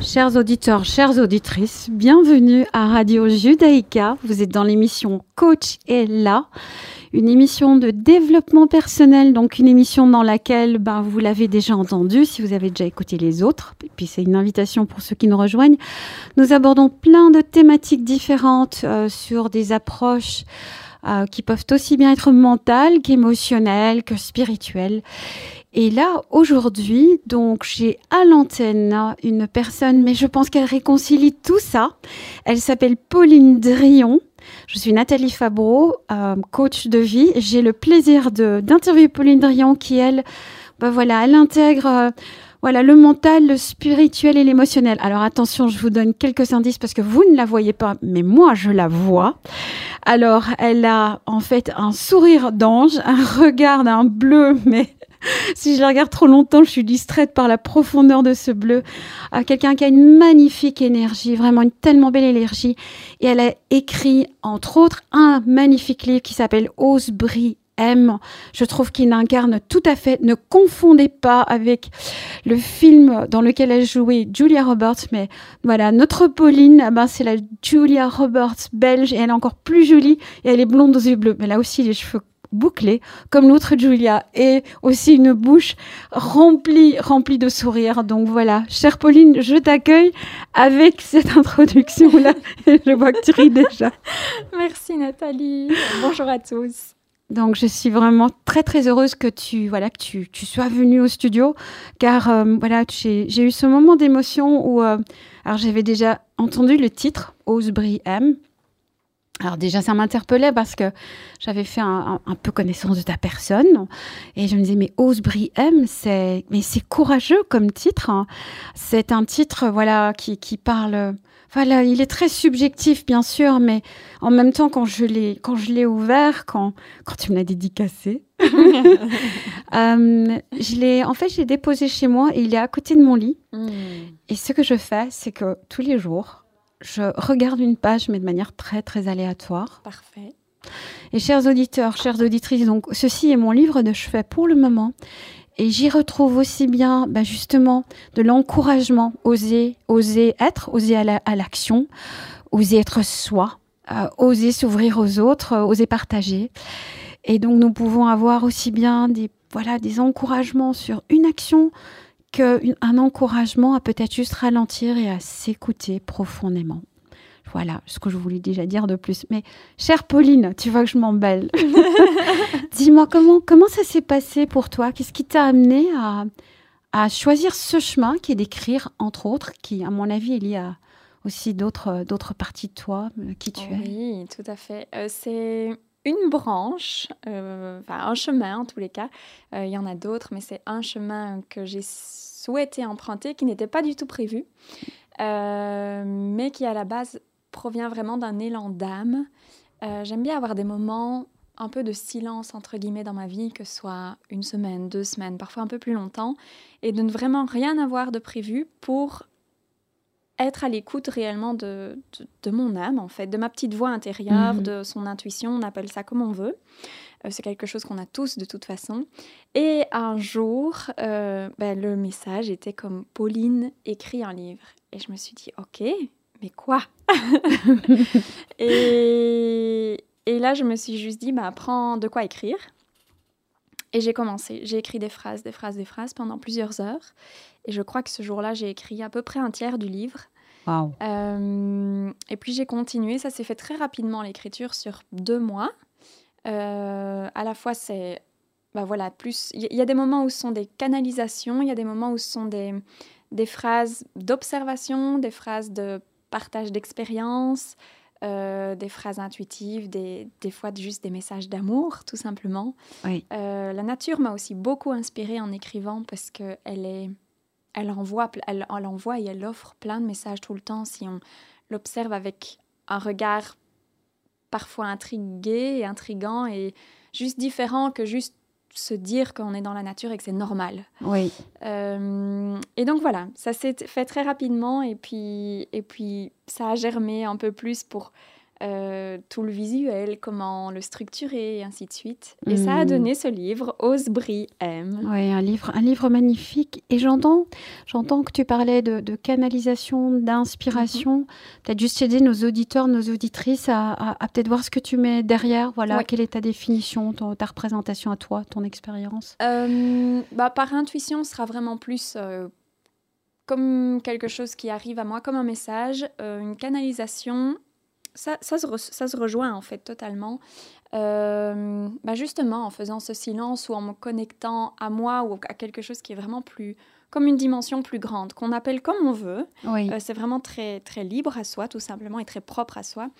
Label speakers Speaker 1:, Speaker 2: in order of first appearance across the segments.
Speaker 1: Chers auditeurs, chères auditrices. Bienvenue à Radio Judaïka. Vous êtes dans l'émission Coach est là, une émission de développement personnel, donc une émission dans laquelle ben, vous l'avez déjà entendu si vous avez déjà écouté les autres. Et puis c'est une invitation pour ceux qui nous rejoignent. Nous abordons plein de thématiques différentes euh, sur des approches euh, qui peuvent aussi bien être mentales qu'émotionnelles, que spirituelles. Et là, aujourd'hui, donc, j'ai à l'antenne une personne, mais je pense qu'elle réconcilie tout ça. Elle s'appelle Pauline Drion. Je suis Nathalie Fabreau, euh, coach de vie. J'ai le plaisir d'interviewer Pauline Drion qui, elle, bah voilà, elle intègre euh, voilà, le mental, le spirituel et l'émotionnel. Alors attention, je vous donne quelques indices parce que vous ne la voyez pas, mais moi, je la vois. Alors, elle a en fait un sourire d'ange, un regard d'un bleu, mais si je la regarde trop longtemps, je suis distraite par la profondeur de ce bleu. Euh, quelqu'un qui a une magnifique énergie, vraiment une tellement belle énergie. Et elle a écrit, entre autres, un magnifique livre qui s'appelle Ose, Je trouve qu'il incarne tout à fait. Ne confondez pas avec le film dans lequel elle jouait Julia Roberts. Mais voilà, notre Pauline, eh ben, c'est la Julia Roberts belge et elle est encore plus jolie et elle est blonde aux yeux bleus. Mais là aussi, les cheveux bouclée, comme l'autre Julia, et aussi une bouche remplie, remplie de sourires. Donc voilà, chère Pauline, je t'accueille avec cette introduction-là. je vois que tu ris déjà.
Speaker 2: Merci Nathalie. Bonjour à tous.
Speaker 1: Donc je suis vraiment très très heureuse que tu voilà que tu, tu sois venue au studio car euh, voilà j'ai eu ce moment d'émotion où euh, alors j'avais déjà entendu le titre Osebri M alors déjà, ça m'interpellait parce que j'avais fait un, peu connaissance de ta personne et je me disais mais Ose M, c'est mais c'est courageux comme titre. Hein. C'est un titre voilà qui, qui, parle. Voilà, il est très subjectif bien sûr, mais en même temps quand je l'ai quand je l'ai ouvert, quand quand tu me l'as dédicacé, euh, je l'ai en fait j'ai déposé chez moi et il est à côté de mon lit. Hmm. Et ce que je fais, c'est que tous les jours je regarde une page, mais de manière très, très aléatoire.
Speaker 2: Parfait.
Speaker 1: Et chers auditeurs, chères auditrices, donc ceci est mon livre de chevet pour le moment. Et j'y retrouve aussi bien, ben justement, de l'encouragement, oser, oser être, oser à l'action, oser être soi, euh, oser s'ouvrir aux autres, euh, oser partager. Et donc nous pouvons avoir aussi bien des, voilà, des encouragements sur une action, qu'un encouragement à peut-être juste ralentir et à s'écouter profondément. Voilà ce que je voulais déjà dire de plus. Mais chère Pauline, tu vois que je m'embelle. Dis-moi comment, comment ça s'est passé pour toi? Qu'est-ce qui t'a amené à, à, choisir ce chemin qui est d'écrire, entre autres, qui, à mon avis, il y a aussi d'autres, d'autres parties de toi, euh, qui tu es?
Speaker 2: Oui, tout à fait. Euh, c'est une branche, euh, enfin un chemin en tous les cas. Euh, il y en a d'autres, mais c'est un chemin que j'ai souhaité emprunter qui n'était pas du tout prévu, euh, mais qui à la base provient vraiment d'un élan d'âme. J'aime bien avoir des moments un peu de silence entre guillemets dans ma vie, que ce soit une semaine, deux semaines, parfois un peu plus longtemps, et de ne vraiment rien avoir de prévu pour être à l'écoute réellement de, de, mon âme, en fait, de ma petite voix intérieure, mhm. de son intuition, on appelle ça comme on veut. Euh, c'est quelque chose qu'on a tous de toute façon. Et un jour, euh, ben, le message était comme Pauline écrit un livre. Et je me suis dit, ok, mais quoi? Et, et, là, je me suis juste dit, bah, apprends de quoi écrire. Et j'ai commencé. J'ai écrit des phrases, des phrases, des phrases pendant plusieurs heures. Et je crois que ce jour-là, j'ai écrit à peu près un tiers du livre. Euh, et puis j'ai continué. Ça s'est fait très rapidement, l'écriture, sur deux mois. Euh, à la fois, c'est. Bah voilà, plus. Il y, a des moments où ce sont des canalisations, il y a des moments où ce sont des, des phrases d'observation, des phrases de partage d'expérience, euh, des phrases intuitives, des, des, fois juste des messages d'amour, tout simplement. Euh, la nature m'a aussi beaucoup inspirée en écrivant parce qu'elle est, elle envoie, elle, elle, envoie et elle offre plein de messages tout le temps si on l'observe avec un regard parfois intrigué et intrigant et juste différent que juste se dire qu'on est dans la nature et que c'est normal.
Speaker 1: Oui.
Speaker 2: Euh, et donc voilà, ça s'est fait très rapidement et puis, et puis ça a germé un peu plus pour euh, tout le visuel, comment le structurer, et ainsi de suite. Et ça a hmm. donné ce livre, Osbri M.
Speaker 1: Oui, un livre, un livre magnifique. Et j'entends, j'entends que tu parlais de, canalisation, d'inspiration. Mhm. Peut-être juste aider nos auditeurs, nos auditrices à, peut-être voir ce que tu mets derrière. Voilà, quelle est ta définition, ta représentation à toi, ton expérience?
Speaker 2: Euh, bah, Par intuition, ce sera vraiment plus... Euh, comme quelque chose qui arrive à moi, comme un message, une canalisation ça, ça, se ça, se rejoint en fait totalement. Euh, bah justement, en faisant ce silence ou en me connectant à moi ou à quelque chose qui est vraiment plus comme une dimension plus grande, qu'on appelle comme on veut.
Speaker 1: Oui.
Speaker 2: Euh, c'est vraiment très, très libre à soi, tout simplement, et très propre à soi.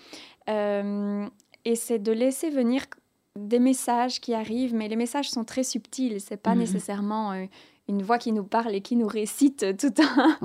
Speaker 2: Euh, et c'est de laisser venir des messages qui arrivent, mais les messages sont très subtils. C'est pas mhm. nécessairement une voix qui nous parle et qui nous récite tout un,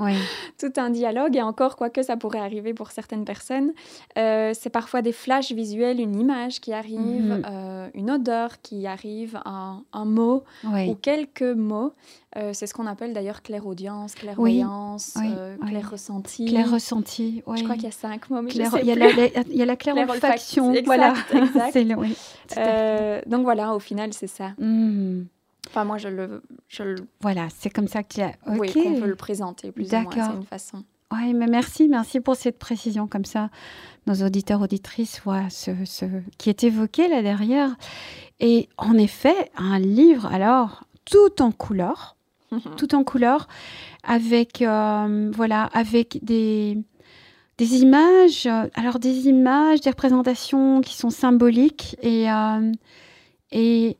Speaker 2: tout un dialogue. Et encore, quoique ça pourrait arriver pour certaines personnes, euh, c'est parfois des flashs visuels, une image qui arrive, mhm. euh, une odeur qui arrive, un, un mot ou quelques mots. Euh, c'est ce qu'on appelle d'ailleurs clairaudience, clairvoyance, oui. clair ressenti.
Speaker 1: Clair ressenti,
Speaker 2: Je crois qu'il y a cinq mots, mais il, y
Speaker 1: a la, il y a la claire olfaction. Voilà.
Speaker 2: donc voilà, au final, c'est ça.
Speaker 1: Hmm.
Speaker 2: Enfin, moi, je le, je
Speaker 1: Voilà, c'est comme ça que tu as...
Speaker 2: Oui, qu'on peut le présenter plus ou moins, c'est une façon.
Speaker 1: Oui, mais merci, merci pour cette précision. Comme ça, nos auditeurs, auditrices voient ce, ce qui est évoqué là derrière. Et en effet, un livre, alors, tout en couleur, tout en couleur, avec, euh, voilà, avec des, des images, alors des images, des représentations qui sont symboliques et, euh, et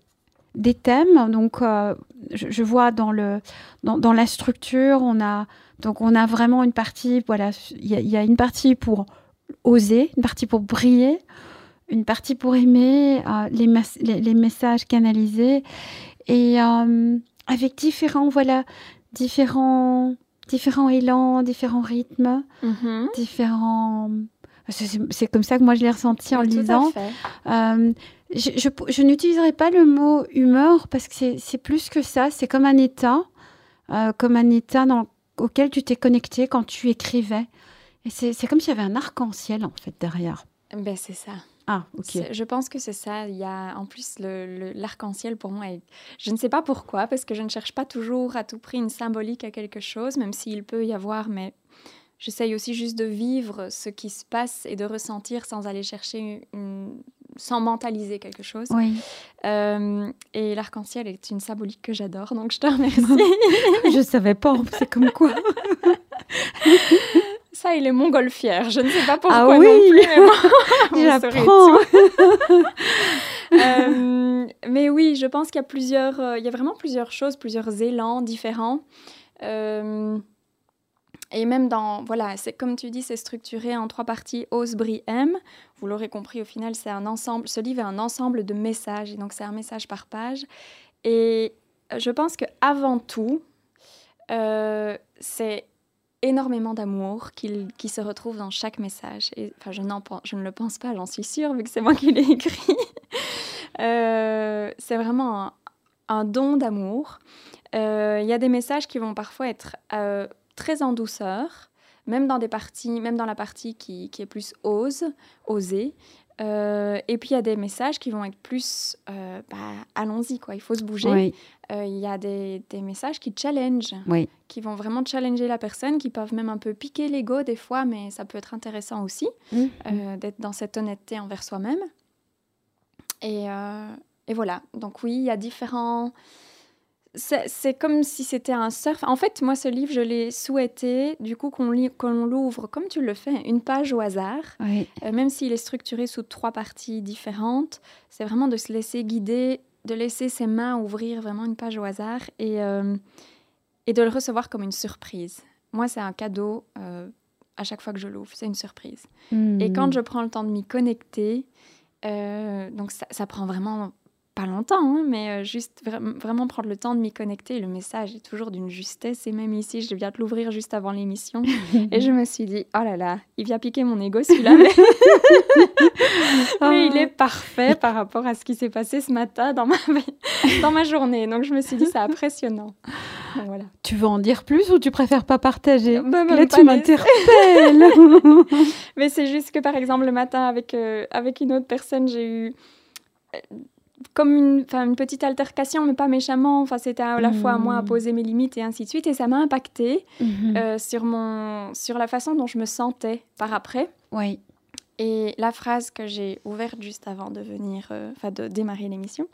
Speaker 1: des thèmes. Donc, euh, je, vois dans, le, dans, la structure, on a, donc on a vraiment une partie, voilà, il y, a une partie pour oser, une partie pour briller, une partie pour aimer, euh, les, les, messages canalisés, et euh, avec différents, voilà, différents, différents élans, différents rythmes,
Speaker 2: mm-hmm.
Speaker 1: différents... C'est comme ça que moi je l'ai ressenti en le lisant. Je, n'utiliserai pas le mot humeur parce que c'est plus que ça. C'est comme un état, euh, comme un état dans, auquel tu t'es connecté quand tu écrivais. Et c'est comme s'il y avait un arc-en-ciel en fait derrière.
Speaker 2: Ben c'est ça.
Speaker 1: Ah, ok.
Speaker 2: Je pense que c'est ça. Il y a en plus l'arc-en-ciel pour moi. Je ne sais pas pourquoi, parce que je ne cherche pas toujours à tout prix une symbolique à quelque chose, même s'il peut y avoir, mais j'essaye aussi juste de vivre ce qui se passe et de ressentir sans aller chercher une, sans mentaliser quelque chose.
Speaker 1: Oui.
Speaker 2: Euh, et l'arc-en-ciel est une symbolique que j'adore, donc je te remercie.
Speaker 1: je savais pas, c'est comme quoi.
Speaker 2: Ça, il est montgolfière. Je ne sais pas pourquoi ah oui. non plus, mais
Speaker 1: moi,
Speaker 2: euh, mais oui, je pense qu'il y a plusieurs, euh, il y a vraiment plusieurs choses, plusieurs élans différents. Euh, et même dans, voilà, c'est comme tu dis, c'est structuré en trois parties, Ose, Brie, M. Vous l'aurez compris, au final, c'est un ensemble, ce livre est un ensemble de messages, et donc c'est un message par page. Et euh, je pense que avant tout, euh, c'est énormément d'amour qui, qui, se retrouve dans chaque message. Et, enfin, je, je ne le pense pas, j'en suis sûre, vu que c'est moi qui l'ai écrit. euh, c'est vraiment un, don d'amour. Il y a des messages qui vont parfois être très en douceur, même dans des parties, même dans la partie qui, qui est plus ose, oser. Euh, et puis il y a des messages qui vont être plus, euh, bah, allons-y quoi, il faut se bouger. Euh, il y a des, des, messages qui challenge, qui vont vraiment challenger la personne, qui peuvent même un peu piquer l'ego des fois, mais ça peut être intéressant aussi mmh. d'être dans cette honnêteté envers soi-même. Et, et, voilà, donc oui, il y a différents c'est comme si c'était un surf. En fait, moi, ce livre, je l'ai souhaité, du coup, qu'on l'ouvre comme tu le fais, une page au hasard,
Speaker 1: euh,
Speaker 2: même s'il est structuré sous trois parties différentes. C'est vraiment de se laisser guider, de laisser ses mains ouvrir vraiment une page au hasard et, euh, et de le recevoir comme une surprise. Moi, c'est un cadeau euh, à chaque fois que je l'ouvre, c'est une surprise.
Speaker 1: Hmm.
Speaker 2: Et quand je prends le temps de m'y connecter, donc ça, ça, prend vraiment pas longtemps, hein, mais euh, juste vraiment prendre le temps de m'y connecter. Le message est toujours d'une justesse. Et même ici, je viens de l'ouvrir juste avant l'émission. et je me suis dit, oh là là, il vient piquer mon ego celui-là. Mais... mais... il est parfait par rapport à ce qui s'est passé ce matin dans ma, dans ma journée. Donc je me suis dit, c'est impressionnant. voilà.
Speaker 1: Tu veux en dire plus ou tu préfères pas partager?
Speaker 2: Bah,
Speaker 1: Là, tu m'interpelles.
Speaker 2: Mais c'est juste que par exemple le matin avec, euh, avec une autre personne, j'ai eu euh, comme une, une petite altercation, mais pas méchamment. Enfin, c'était à la fois à moi à
Speaker 1: Mm.
Speaker 2: poser mes limites et ainsi de suite. Et ça m'a impacté
Speaker 1: Mhm.
Speaker 2: euh, sur, mon, sur la façon dont je me sentais par après.
Speaker 1: Oui.
Speaker 2: Et la phrase que j'ai ouverte juste avant de venir, euh, enfin de démarrer l'émission,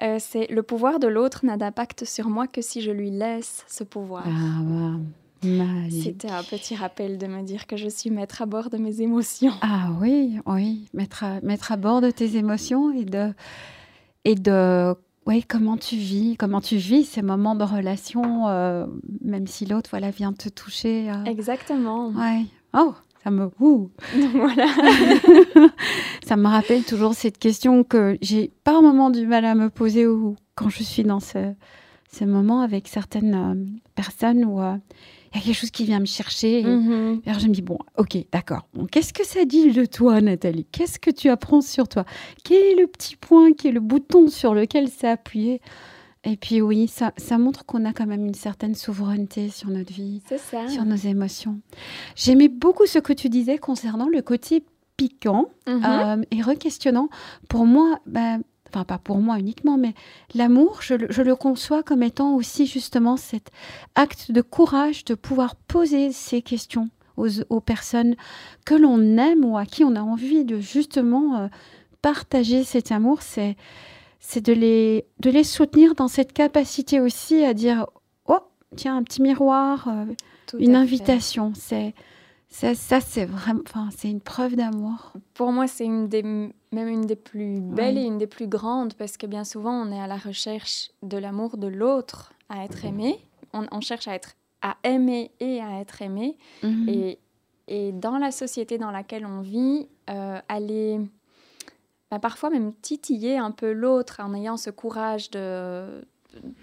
Speaker 2: euh, c'est le pouvoir de l'autre n'a d'impact sur moi que si je lui laisse ce pouvoir.
Speaker 1: Ah, bah, magique.
Speaker 2: C'était un petit rappel de me dire que je suis maître à bord de mes émotions.
Speaker 1: Ah oui, oui, mettre à, mettre à bord de tes émotions et de, et de, oui, comment tu vis, comment tu vis ces moments de relation, euh, même si l'autre, voilà, vient te toucher. euh,
Speaker 2: Exactement.
Speaker 1: ouais. Oh, ça me, ouh.
Speaker 2: Donc voilà.
Speaker 1: ça me rappelle toujours cette question que j'ai par moments du mal à me poser ou quand je suis dans ce, ces moments avec certaines euh, personnes où il y a quelque chose qui vient me chercher.
Speaker 2: Mhm.
Speaker 1: alors je me dis, bon, ok, d'accord. Bon, Qu'est-ce que ça dit de toi, Nathalie? Qu'est-ce que tu apprends sur toi? Quel est le petit point, qui est le bouton sur lequel c'est appuyé? Et puis oui, ça, ça montre qu'on a quand même une certaine souveraineté sur notre vie,
Speaker 2: ça.
Speaker 1: sur nos émotions. J'aimais beaucoup ce que tu disais concernant le côté piquant
Speaker 2: Mhm.
Speaker 1: euh, et re-questionnant. Pour moi, ben, enfin pas pour moi uniquement, mais l'amour, je, le- je le conçois comme étant aussi justement cet acte de courage de pouvoir poser ces questions aux, aux personnes que l'on aime ou à qui on a envie de justement euh, partager cet amour. C'est c'est de les, de les soutenir dans cette capacité aussi à dire, oh, tiens, un petit miroir, euh, une invitation. C'est ça, ça c'est vraiment, enfin, c'est une preuve d'amour.
Speaker 2: Pour moi, c'est une des, même une des plus belles
Speaker 1: Oui.
Speaker 2: et une des plus grandes parce que bien souvent, on est à la recherche de l'amour de l'autre à être aimé. On, on cherche à être à aimer et à être aimé.
Speaker 1: Mhm.
Speaker 2: Et, et dans la société dans laquelle on vit, euh, aller bah, parfois même titiller un peu l'autre en ayant ce courage de,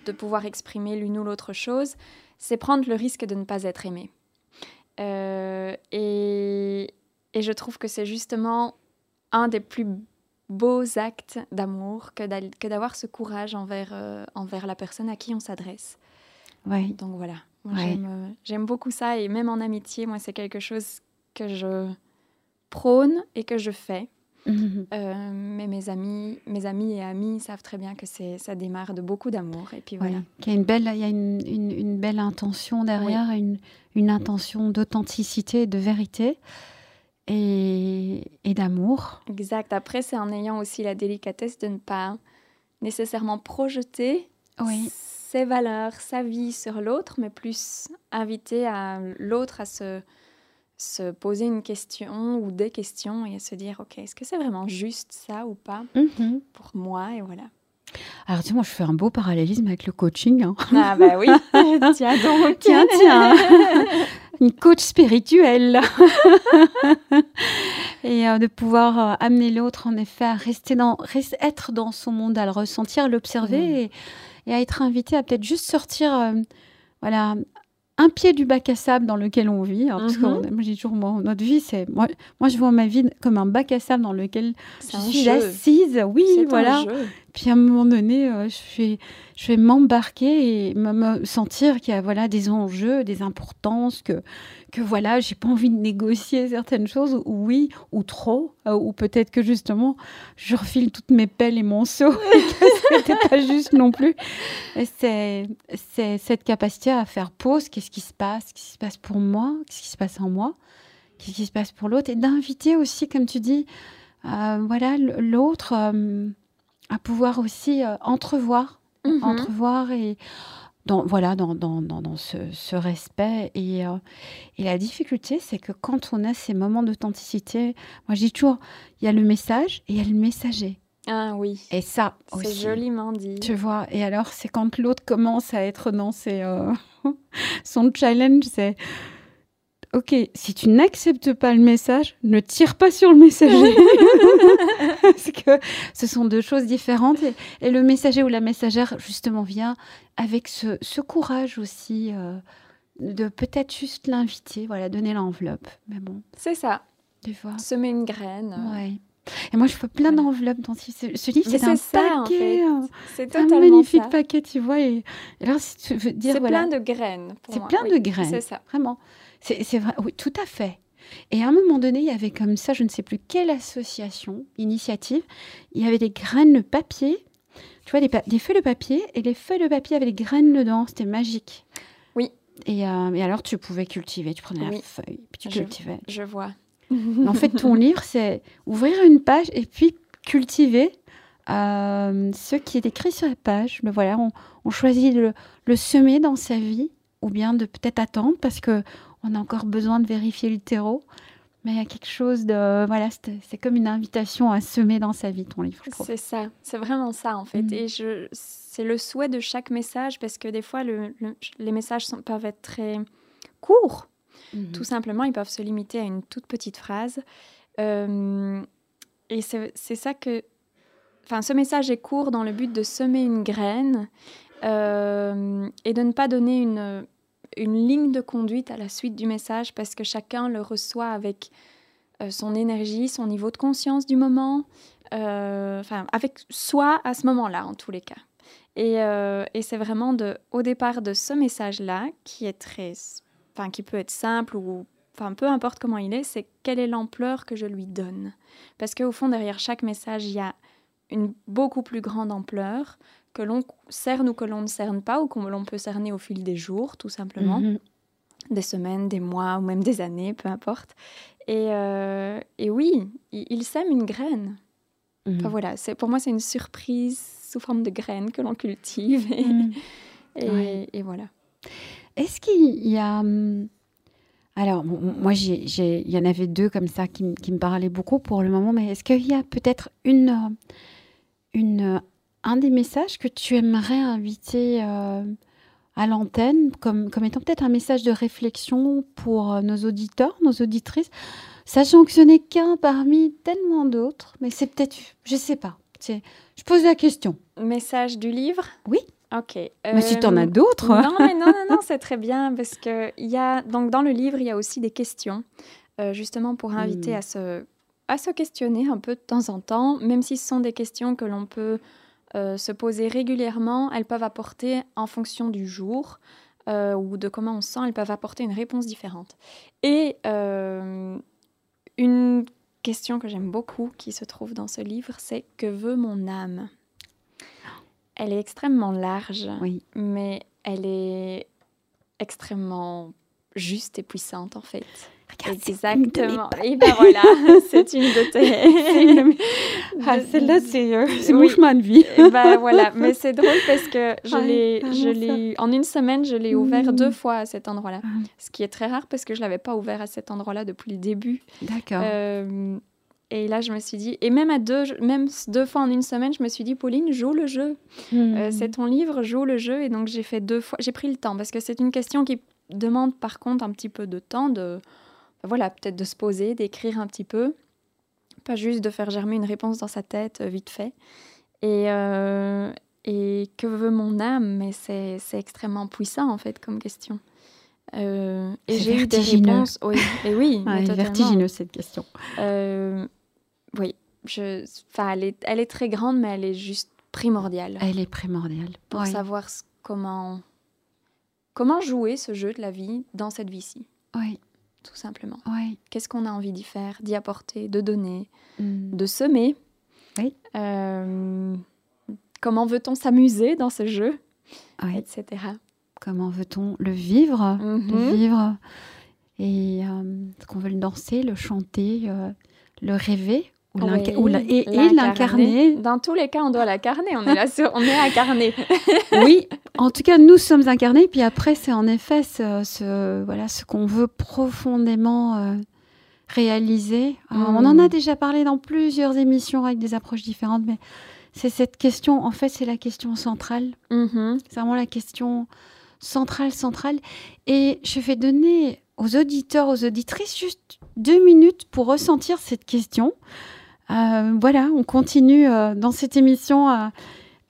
Speaker 2: de pouvoir exprimer l'une ou l'autre chose, c'est prendre le risque de ne pas être aimé. Euh, et, et je trouve que c'est justement un des plus beaux actes d'amour que d'avoir ce courage envers, euh, envers la personne à qui on s'adresse.
Speaker 1: Ouais.
Speaker 2: Donc voilà, Moi,
Speaker 1: Ouais.
Speaker 2: j'aime, euh, j'aime beaucoup ça et même en amitié, moi c'est quelque chose que je prône et que je fais.
Speaker 1: Mhm.
Speaker 2: Euh, mais mes amis, mes amis et amis savent très bien que c'est, ça démarre de beaucoup d'amour et puis voilà.
Speaker 1: Ouais. Qu'il y a une belle, il y a une, une- une belle intention derrière, une, une intention d'authenticité, de vérité et, et d'amour.
Speaker 2: Exact. Après, c'est en ayant aussi la délicatesse de ne pas nécessairement projeter
Speaker 1: Oui.
Speaker 2: ses valeurs, sa vie sur l'autre, mais plus inviter à l'autre à se, se poser une question ou des questions et à se dire, OK, est-ce que c'est vraiment juste ça ou pas
Speaker 1: Mhm.
Speaker 2: pour moi Et voilà.
Speaker 1: Alors, tu sais, moi, je fais un beau parallélisme avec le coaching. hein.
Speaker 2: Ah bah oui, tiens donc.
Speaker 1: Tiens, tiens. Une coach spirituelle. et euh, de pouvoir euh, amener l'autre, en effet, à rester dans, être dans son monde, à le ressentir, l'observer
Speaker 2: Mm.
Speaker 1: et, et à être invité à peut-être juste sortir, euh, voilà, un pied du bac à sable dans lequel on vit. hein, parce que
Speaker 2: Mhm.
Speaker 1: je dis toujours, moi, notre vie, c'est. Moi, moi, je vois ma vie comme un bac à sable dans lequel je suis
Speaker 2: jeu.
Speaker 1: assise. Oui, voilà. Puis à un moment donné, euh, je vais, je vais m'embarquer et me, sentir qu'il y a voilà, des enjeux, des importances, que, que voilà, j'ai pas envie de négocier certaines choses, ou oui, ou trop, euh, ou peut-être que justement, je refile toutes mes pelles et mon seau, et que pas juste non plus. C'est cette capacité à faire pause, qu'est-ce qui se passe, qu'est-ce qui se passe pour moi, qu'est-ce qui se passe en moi, qu'est-ce qui se passe pour l'autre, et d'inviter aussi, comme tu dis, euh, voilà, l'autre à pouvoir aussi euh, entrevoir,
Speaker 2: Mhm.
Speaker 1: entrevoir et dans, voilà, dans, dans, dans, dans ce, ce respect. Et, euh, et la difficulté, c'est que quand on a ces moments d'authenticité, moi je dis toujours, il y a le message et il y a le messager.
Speaker 2: Ah oui,
Speaker 1: Et ça
Speaker 2: c'est
Speaker 1: aussi.
Speaker 2: joliment dit.
Speaker 1: Tu vois, et alors c'est quand l'autre commence à être dans ses, euh, son challenge, c'est ok, si tu n'acceptes pas le message, ne tire pas sur le messager. Parce que ce sont deux choses différentes. Et, et le messager ou la messagère, justement, vient avec ce, ce courage aussi euh, de peut-être juste l'inviter, voilà, donner l'enveloppe. Mais bon,
Speaker 2: C'est ça,
Speaker 1: tu vois.
Speaker 2: semer une graine.
Speaker 1: Ouais. Et moi, je fais plein d'enveloppes dans ce, ce livre. C'est un ça, paquet. En fait.
Speaker 2: C'est
Speaker 1: un magnifique paquet, tu vois. Et, alors, si tu veux dire,
Speaker 2: c'est plein de graines.
Speaker 1: C'est plein de graines. C'est ça. Vraiment. C'est vrai. Oui, tout à fait. Et à un moment donné, il y avait comme ça, je ne sais plus quelle association, initiative, il y avait des graines de papier, tu vois, des, des feuilles de papier, et les feuilles de papier avaient des graines dedans, c'était magique.
Speaker 2: Oui.
Speaker 1: Et, euh, et, alors, tu pouvais cultiver, tu prenais la feuille, puis tu cultivais.
Speaker 2: Je vois.
Speaker 1: en fait, ton livre, c'est ouvrir une page et puis cultiver euh, ce qui est écrit sur la page. Mais voilà, on, choisit de le, semer dans sa vie ou bien de peut-être attendre parce que on a encore besoin de vérifier le terreau. Mais il y a quelque chose de. Voilà, c'est comme une invitation à semer dans sa vie, ton livre.
Speaker 2: C'est ça, c'est vraiment ça en fait. Mm. Et je, c'est le souhait de chaque message parce que des fois, le, les messages sont, peuvent être très courts. Mm-hmm. Tout simplement, ils peuvent se limiter à une toute petite phrase. Euh, et c'est ça que. Enfin, ce message est court dans le but de semer une graine euh, et de ne pas donner une une ligne de conduite à la suite du message parce que chacun le reçoit avec euh, son énergie, son niveau de conscience du moment, euh, enfin avec soi à ce moment-là en tous les cas. Et, euh, et c'est vraiment de, au départ de ce message-là qui est très, enfin qui peut être simple ou enfin peu importe comment il est, c'est quelle est l'ampleur que je lui donne. Parce qu'au fond derrière chaque message il y a une beaucoup plus grande ampleur que l'on cerne ou que l'on ne cerne pas, ou que l'on peut cerner au fil des jours, tout simplement. Mhm. Des semaines, des mois, ou même des années, peu importe. Et, euh, et oui, il, sème une graine. Enfin, mhm. voilà, pour moi, c'est une surprise sous forme de graine que l'on cultive. Et, mhm. et, voilà.
Speaker 1: Est-ce qu'il y a... Hum, alors, moi, il y en avait deux comme ça qui, qui, me parlaient beaucoup pour le moment, mais est-ce qu'il y a peut-être une, une un des messages que tu aimerais inviter euh, à l'antenne, comme, comme étant peut-être un message de réflexion pour euh, nos auditeurs, nos auditrices, sachant que ce n'est qu'un parmi tellement d'autres, mais c'est peut-être, je sais pas. Je pose la question.
Speaker 2: Message du livre?
Speaker 1: Oui.
Speaker 2: Ok.
Speaker 1: Mais si tu en as euh, d'autres.
Speaker 2: Non, mais non, non, non, c'est très bien parce que y a donc dans le livre il y a aussi des questions, justement pour inviter hmm. à se à se questionner un peu de temps en temps, même si ce sont des questions que l'on peut euh, se poser régulièrement, elles peuvent apporter, en fonction du jour euh, ou de comment on sent, elles peuvent apporter une réponse différente. Et euh, une question que j'aime beaucoup qui se trouve dans ce livre, c'est Que veut mon âme? Elle est extrêmement large,
Speaker 1: oui.
Speaker 2: mais elle est extrêmement juste et puissante en fait. Exactement. Et ben voilà, c'est une de tes.
Speaker 1: ah, celle-là, c'est euh, mon chemin de vie.
Speaker 2: ben voilà, mais c'est drôle parce que je l'ai, je l'ai, en une semaine, je l'ai ouvert deux mmh. fois à cet endroit-là. Ah. Ce qui est très rare parce que je l'avais pas ouvert à cet endroit-là depuis le début.
Speaker 1: D'accord.
Speaker 2: Euh, et là, je me suis dit, et même à deux, même deux fois en une semaine, je me suis dit, Pauline, joue le jeu. Mmh. Euh, c'est ton livre, joue le jeu. Et donc, j'ai fait deux fois. J'ai pris le temps parce que c'est une question qui demande par contre un petit peu de temps de voilà, peut-être de se poser, d'écrire un petit peu, pas juste de faire germer une réponse dans sa tête euh, vite fait. Et, euh, et que veut mon âme? Mais c'est extrêmement puissant en fait comme question.
Speaker 1: Euh, et j'ai eu des réponses.
Speaker 2: Oui, et oui,
Speaker 1: vertigineux cette question.
Speaker 2: oui, je, elle est, elle est très grande, mais elle est juste primordiale.
Speaker 1: Elle est primordiale.
Speaker 2: Pour savoir comment, comment jouer ce jeu de la vie dans cette vie-ci.
Speaker 1: Oui
Speaker 2: tout simplement.
Speaker 1: Ouais.
Speaker 2: Qu'est-ce qu'on a envie d'y faire, d'y apporter, de donner, hmm. de semer?
Speaker 1: Oui.
Speaker 2: Euh, comment veut-on s'amuser dans ce jeu, etc.
Speaker 1: Comment veut-on le vivre, le mhm. vivre? Et euh, qu'on veut le danser, le chanter, euh, le rêver? Ou et, l'incarner.
Speaker 2: Dans tous les cas, on doit l'incarner. On est là, on est incarné.
Speaker 1: oui, en tout cas, nous sommes incarnés. Puis après, c'est en effet ce, voilà, ce qu'on veut profondément euh, réaliser. On en a hmm. déjà parlé dans plusieurs émissions avec des approches différentes, mais c'est cette question. En fait, c'est la question centrale.
Speaker 2: Mm-hmm.
Speaker 1: C'est vraiment la question centrale, centrale. Et je vais donner aux auditeurs, aux auditrices juste deux minutes pour ressentir cette question. Euh, voilà, on continue euh, dans cette émission à,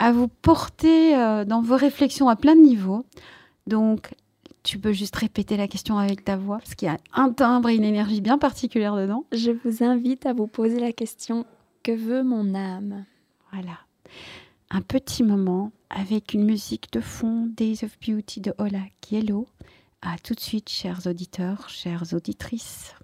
Speaker 1: vous porter euh, dans vos réflexions à plein de niveaux. Donc, tu peux juste répéter la question avec ta voix, parce qu'il y a un timbre et une énergie bien particulière dedans.
Speaker 2: Je vous invite à vous poser la question Que veut mon âme?
Speaker 1: Voilà. Un petit moment avec une musique de fond Days of Beauty de Ola Kielo. À tout de suite, chers auditeurs, chères auditrices.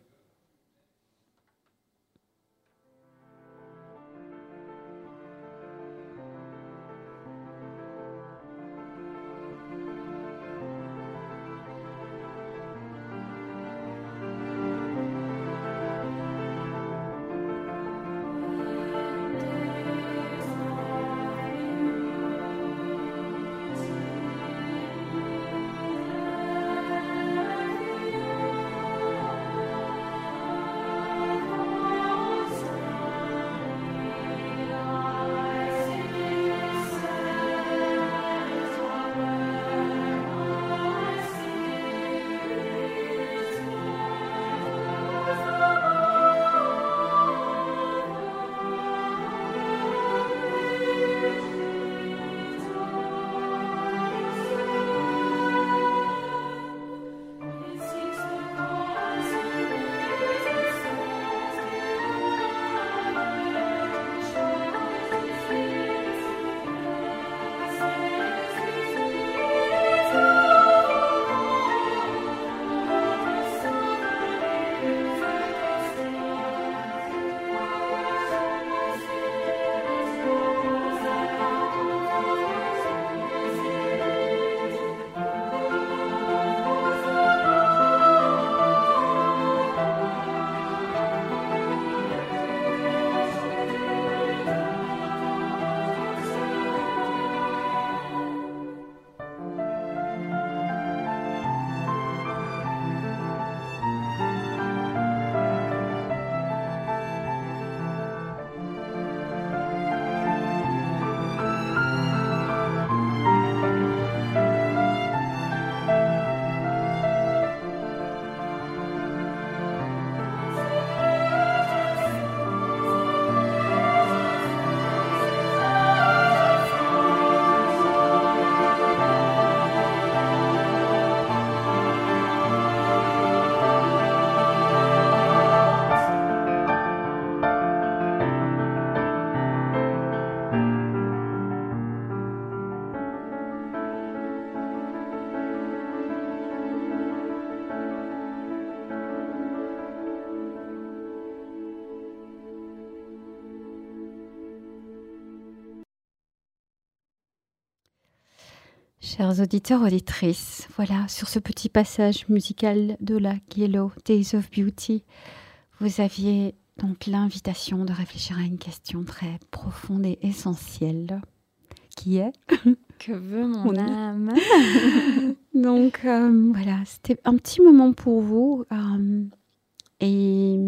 Speaker 1: Chers auditeurs, auditrices, voilà, sur ce petit passage musical de la Yellow Days of Beauty, vous aviez donc l'invitation de réfléchir à une question très profonde et essentielle, qui est
Speaker 2: Que veut mon, âme
Speaker 1: Donc euh, voilà, c'était un petit moment pour vous. Euh, et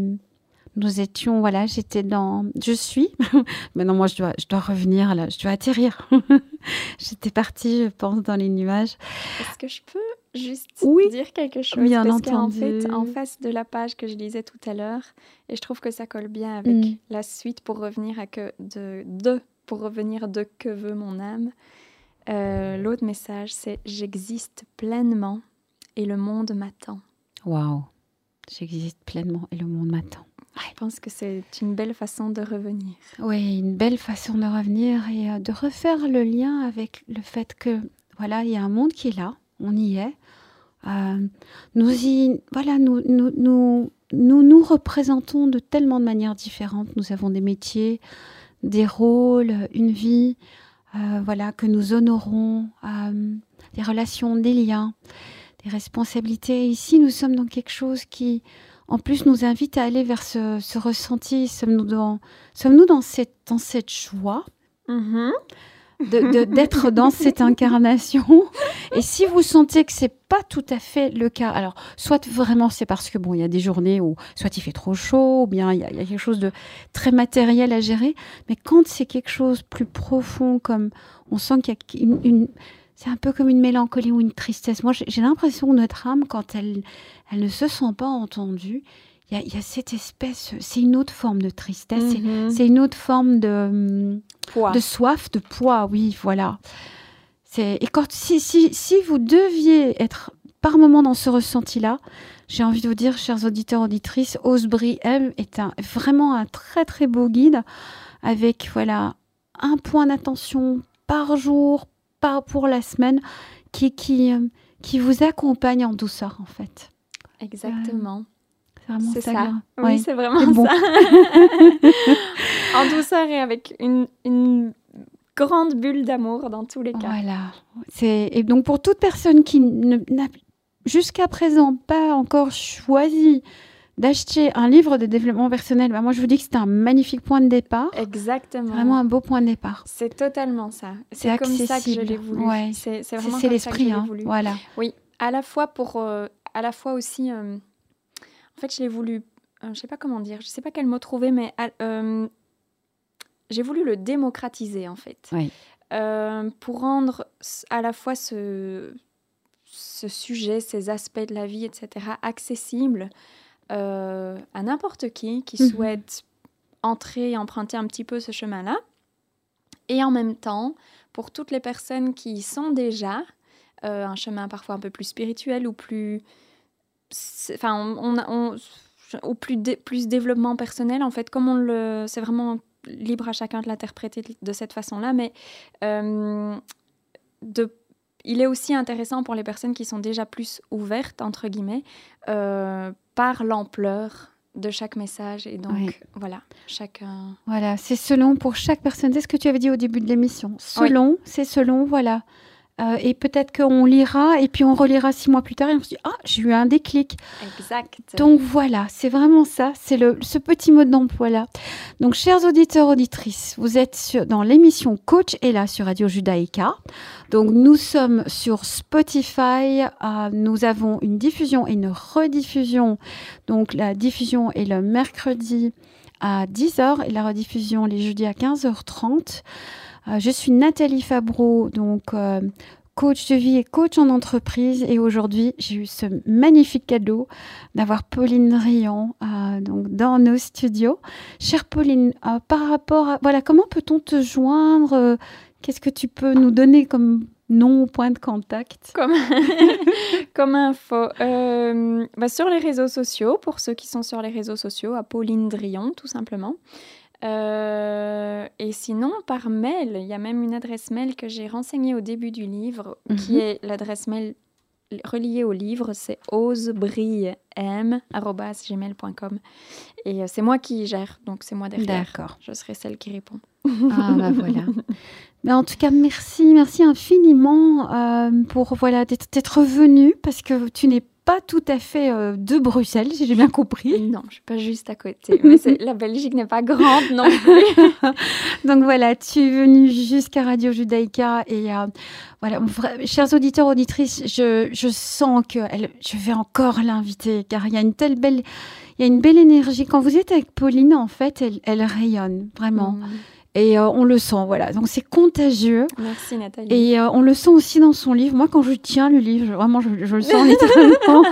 Speaker 1: nous étions, voilà, j'étais dans, je suis, maintenant moi je dois, je dois revenir là, je dois atterrir. j'étais partie, je pense, dans les nuages.
Speaker 2: Est-ce que je peux juste
Speaker 1: oui,
Speaker 2: dire quelque chose?
Speaker 1: Bien
Speaker 2: Parce
Speaker 1: entendu.
Speaker 2: fait, en face de la page que je lisais tout à l'heure, et je trouve que ça colle bien avec
Speaker 1: Mm.
Speaker 2: la suite pour revenir à que de, de pour revenir de que veut mon âme. Euh, L'autre message, c'est j'existe pleinement et le monde m'attend.
Speaker 1: Waouh, j'existe pleinement et le monde m'attend.
Speaker 2: Je pense que c'est une belle façon de revenir.
Speaker 1: Oui, une belle façon de revenir et euh, de refaire le lien avec le fait que voilà, il y a un monde qui est là, on y est. Euh, nous y, voilà, nous nous, nous nous nous représentons de tellement de manières différentes. Nous avons des métiers, des rôles, une vie, euh, voilà, que nous honorons, euh, des relations, des liens, des responsabilités. Ici, nous sommes dans quelque chose qui, en plus, nous invite à aller vers ce, ce ressenti. Sommes-nous dans, cette, dans cette joie de- de- d'être dans cette incarnation? Et si vous sentez que c'est pas tout à fait le cas, alors soit vraiment c'est parce que bon, il y a des journées où soit il fait trop chaud, ou bien il y, a, il y a quelque chose de très matériel à gérer. Mais quand c'est quelque chose plus profond, comme on sent qu'il y a une, une- c'est un peu comme une mélancolie ou une tristesse. Moi, j'ai l'impression que notre âme, quand elle, elle ne se sent pas entendue, il y a, il y a cette espèce, c'est une autre forme de tristesse. c'est-
Speaker 2: Mhm.
Speaker 1: C'est une autre forme de,
Speaker 2: Poids.
Speaker 1: de soif, de poids, oui, voilà. Et quand si, si, si vous deviez être par moment dans ce ressenti-là, j'ai envie de vous dire, chers auditeurs, auditrices, Osbri M est un, vraiment un très très beau guide avec voilà un point d'attention par jour, par pour la semaine, qui, qui, euh, qui vous accompagne en douceur en fait.
Speaker 2: Exactement.
Speaker 1: c'est ça.
Speaker 2: Oui, c'est vraiment ça. en douceur et avec une, une grande bulle d'amour dans tous les cas.
Speaker 1: Voilà. Et donc pour toute personne qui n'a jusqu'à présent pas encore choisi d'acheter un livre de développement personnel, bah moi je vous dis que c'est un magnifique point de départ.
Speaker 2: Exactement.
Speaker 1: Vraiment un beau point de départ.
Speaker 2: C'est totalement ça. C'est comme ça que je l'ai voulu. Ouais. C'est vraiment comme l'esprit, hein. voulu.
Speaker 1: Voilà.
Speaker 2: Oui, à la fois pour, euh, à la fois aussi, euh, en fait je l'ai voulu, euh, je sais pas comment dire, je sais pas quel mot trouver, mais j'ai voulu le démocratiser en fait.
Speaker 1: Oui.
Speaker 2: pour rendre à la fois ce, ce sujet, ces aspects de la vie, etc., accessibles euh, à n'importe qui qui mhm. souhaite entrer et emprunter un petit peu ce chemin-là. Et en même temps, pour toutes les personnes qui sont déjà euh, un chemin parfois un peu plus spirituel ou plus... Enfin, on, ou plus, plus développement personnel, en fait, comme on le... C'est vraiment libre à chacun de l'interpréter de cette façon-là, mais euh, de il est aussi intéressant pour les personnes qui sont déjà plus ouvertes, entre guillemets, euh, par l'ampleur de chaque message. Et donc, voilà, chacun.
Speaker 1: Voilà, c'est selon pour chaque personne. C'est ce que tu avais dit au début de l'émission. Selon, c'est selon, voilà. Euh, et peut-être qu'on lira et puis on relira six mois plus tard et on se dit ah j'ai eu un déclic.
Speaker 2: Exact.
Speaker 1: Donc voilà, c'est vraiment ça, c'est le ce petit mode d'emploi là. Donc chers auditeurs auditrices, vous êtes dans l'émission Coach et là sur Radio Judaïka. Donc nous sommes sur Spotify, euh, nous avons une diffusion et une rediffusion. Donc la diffusion est le mercredi à 10h et la rediffusion les jeudis à 15h30. Euh, je suis Nathalie Fabreau, donc euh, coach de vie et coach en entreprise. Et aujourd'hui, j'ai eu ce magnifique cadeau d'avoir Pauline Riant euh, donc dans nos studios. Chère Pauline, par rapport à voilà, comment peut-on te joindre Qu'est-ce que tu peux nous donner comme nom point de contact?
Speaker 2: Comme, comme info. Bah, sur les réseaux sociaux, pour ceux qui sont sur les réseaux sociaux, à Pauline Drion, tout simplement. Euh, et sinon, par mail, il y a même une adresse mail que j'ai renseignée au début du livre, qui mhm. est l'adresse mail reliée au livre, c'est osebriem.gmail.com. Et euh, c'est moi qui gère, donc c'est moi derrière.
Speaker 1: D'accord.
Speaker 2: Je serai celle qui répond.
Speaker 1: Ah bah voilà. Mais en tout cas, merci, merci infiniment euh, pour voilà d'être venu parce que tu n'es pas tout à fait euh, de Bruxelles, si j'ai bien compris.
Speaker 2: Non, je suis pas juste à côté. Mais la Belgique n'est pas grande non plus.
Speaker 1: Donc voilà, tu es venu jusqu'à Radio Judaïka et euh, voilà, chers auditeurs auditrices, je, je sens que elle, je vais encore l'inviter car il y a une telle belle, il y a une belle énergie. Quand vous êtes avec Pauline, en fait, elle, elle rayonne vraiment. Mm. Et euh, on le sent, voilà. Donc c'est contagieux.
Speaker 2: Merci Nathalie.
Speaker 1: Et euh, on le sent aussi dans son livre. Moi, quand je tiens le livre, vraiment, je, le sens littéralement.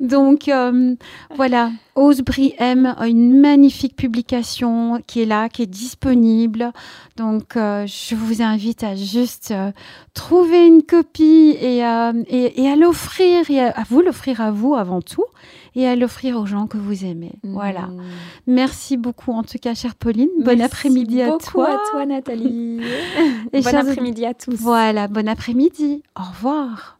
Speaker 1: Donc euh, voilà, Osebri M, une magnifique publication qui est là, qui est disponible. Donc je vous invite à juste trouver une copie et, et, et à l'offrir, et à vous l'offrir à vous avant tout et à l'offrir aux gens que vous aimez. Voilà. Hmm. Merci beaucoup en tout cas, chère Pauline. Bon après-midi à toi.
Speaker 2: à toi, Nathalie. et bon après-midi à tous.
Speaker 1: Voilà, bon après-midi. Au revoir.